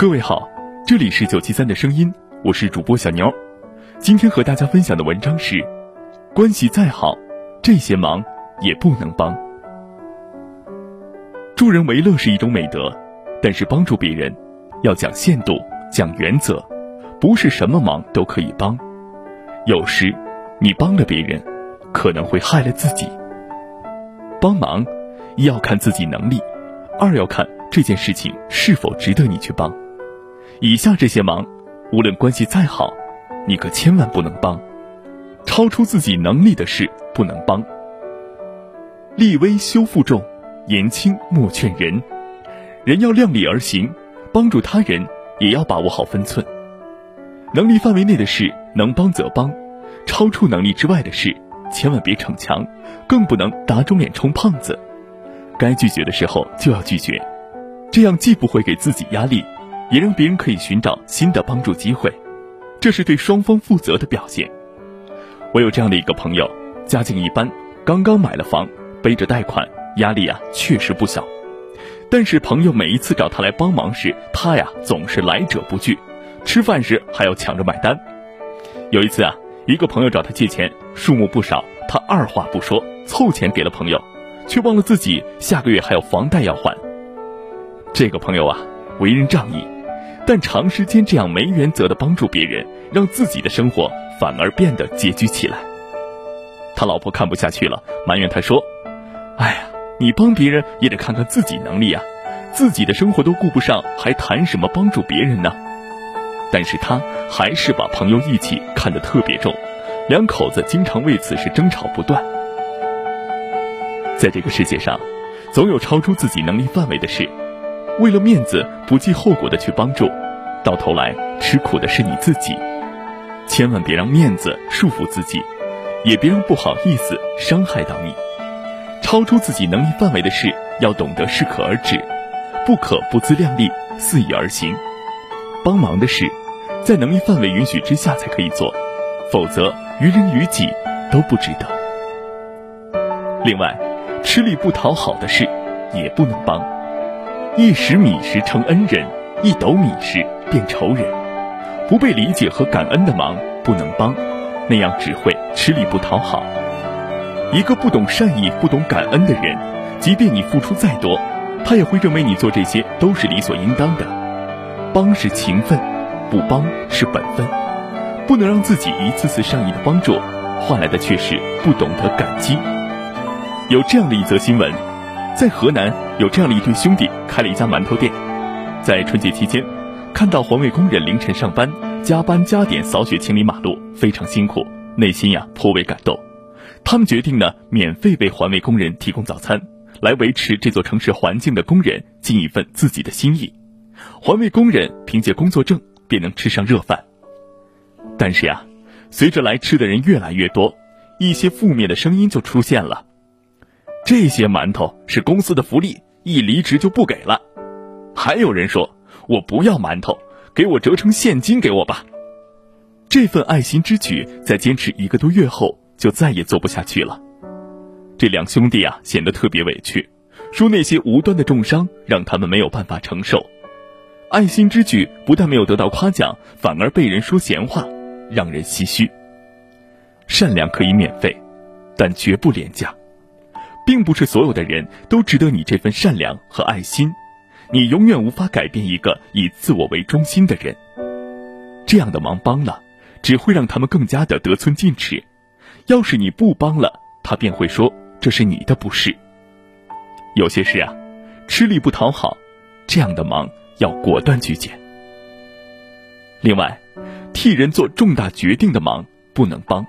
各位好，这里是九七三的声音，我是主播小牛。今天和大家分享的文章是：关系再好，这些忙也不能帮。助人为乐是一种美德，但是帮助别人要讲限度、讲原则，不是什么忙都可以帮。有时你帮了别人，可能会害了自己。帮忙一要看自己能力，二要看这件事情是否值得你去帮。以下这些忙，无论关系再好，你可千万不能帮。超出自己能力的事不能帮。立威修负重，言轻莫劝人。人要量力而行，帮助他人也要把握好分寸。能力范围内的事能帮则帮，超出能力之外的事，千万别逞强，更不能打肿脸充胖子。该拒绝的时候就要拒绝，这样既不会给自己压力。也让别人可以寻找新的帮助机会，这是对双方负责的表现。我有这样的一个朋友，家境一般，刚刚买了房，背着贷款，压力啊确实不小。但是朋友每一次找他来帮忙时，他呀总是来者不拒，吃饭时还要抢着买单。有一次啊，一个朋友找他借钱，数目不少，他二话不说凑钱给了朋友，却忘了自己下个月还有房贷要还。这个朋友啊，为人仗义。但长时间这样没原则的帮助别人，让自己的生活反而变得拮据起来。他老婆看不下去了，埋怨他说：“哎呀，你帮别人也得看看自己能力啊，自己的生活都顾不上，还谈什么帮助别人呢？”但是他还是把朋友义气看得特别重，两口子经常为此事争吵不断。在这个世界上，总有超出自己能力范围的事。为了面子不计后果的去帮助，到头来吃苦的是你自己。千万别让面子束缚自己，也别让不好意思伤害到你。超出自己能力范围的事，要懂得适可而止，不可不自量力，肆意而行。帮忙的事，在能力范围允许之下才可以做，否则于人于己都不值得。另外，吃力不讨好的事，也不能帮。一时米食成恩人，一斗米食变仇人。不被理解和感恩的忙不能帮，那样只会吃力不讨好。一个不懂善意、不懂感恩的人，即便你付出再多，他也会认为你做这些都是理所应当的。帮是情分，不帮是本分。不能让自己一次次善意的帮助，换来的却是不懂得感激。有这样的一则新闻。在河南有这样的一对兄弟开了一家馒头店，在春节期间，看到环卫工人凌晨上班，加班加点扫雪清理马路，非常辛苦，内心呀颇为感动。他们决定呢，免费为环卫工人提供早餐，来维持这座城市环境的工人尽一份自己的心意。环卫工人凭借工作证便能吃上热饭。但是呀，随着来吃的人越来越多，一些负面的声音就出现了。这些馒头是公司的福利，一离职就不给了。还有人说：“我不要馒头，给我折成现金给我吧。”这份爱心之举在坚持一个多月后，就再也做不下去了。这两兄弟啊，显得特别委屈，说那些无端的重伤让他们没有办法承受。爱心之举不但没有得到夸奖，反而被人说闲话，让人唏嘘。善良可以免费，但绝不廉价。并不是所有的人都值得你这份善良和爱心，你永远无法改变一个以自我为中心的人。这样的忙帮了，只会让他们更加的得寸进尺。要是你不帮了，他便会说这是你的不是。有些事啊，吃力不讨好，这样的忙要果断拒绝。另外，替人做重大决定的忙不能帮。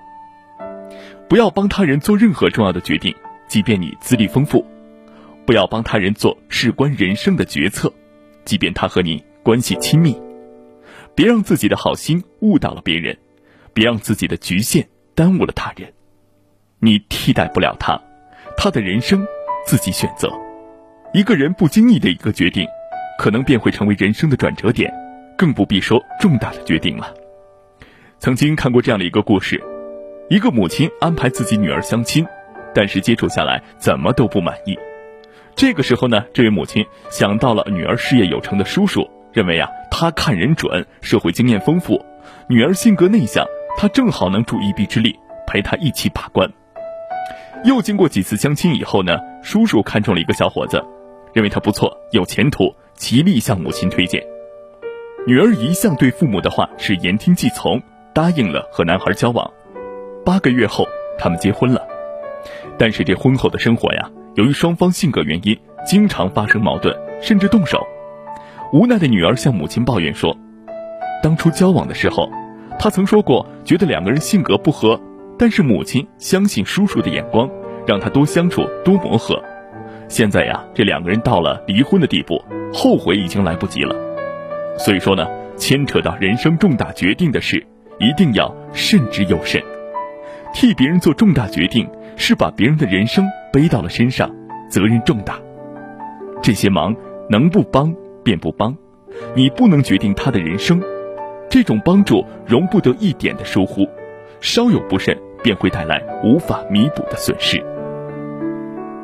不要帮他人做任何重要的决定，即便你资历丰富；不要帮他人做事关人生的决策，即便他和你关系亲密。别让自己的好心误导了别人，别让自己的局限耽误了他人。你替代不了他，他的人生自己选择。一个人不经意的一个决定，可能便会成为人生的转折点，更不必说重大的决定了。曾经看过这样的一个故事：一个母亲安排自己女儿相亲，但是接触下来怎么都不满意。这个时候呢，这位母亲想到了女儿事业有成的叔叔。认为啊，他看人准，社会经验丰富，女儿性格内向，他正好能助一臂之力，陪他一起把关。又经过几次相亲以后呢，叔叔看中了一个小伙子，认为他不错，有前途，极力向母亲推荐。女儿一向对父母的话是言听计从，答应了和男孩交往。八个月后，他们结婚了。但是这婚后的生活呀，由于双方性格原因，经常发生矛盾，甚至动手。无奈的女儿向母亲抱怨说：“当初交往的时候，她曾说过觉得两个人性格不合，但是母亲相信叔叔的眼光，让她多相处多磨合。现在呀，这两个人到了离婚的地步，后悔已经来不及了。所以说呢，牵扯到人生重大决定的事，一定要慎之又慎。替别人做重大决定，是把别人的人生背到了身上，责任重大。这些忙能不帮？”便不帮，你不能决定他的人生，这种帮助容不得一点的疏忽，稍有不慎便会带来无法弥补的损失。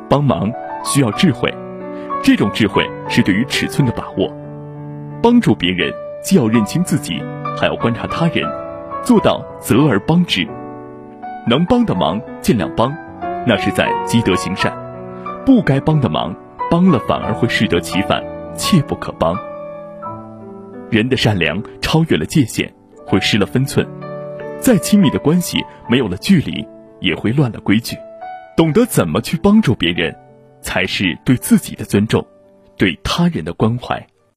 帮忙需要智慧，这种智慧是对于尺寸的把握。帮助别人既要认清自己，还要观察他人，做到责而帮之。能帮的忙尽量帮，那是在积德行善；不该帮的忙，帮了反而会适得其反。切不可帮。人的善良超越了界限，会失了分寸；再亲密的关系，没有了距离，也会乱了规矩。懂得怎么去帮助别人，才是对自己的尊重，对他人的关怀。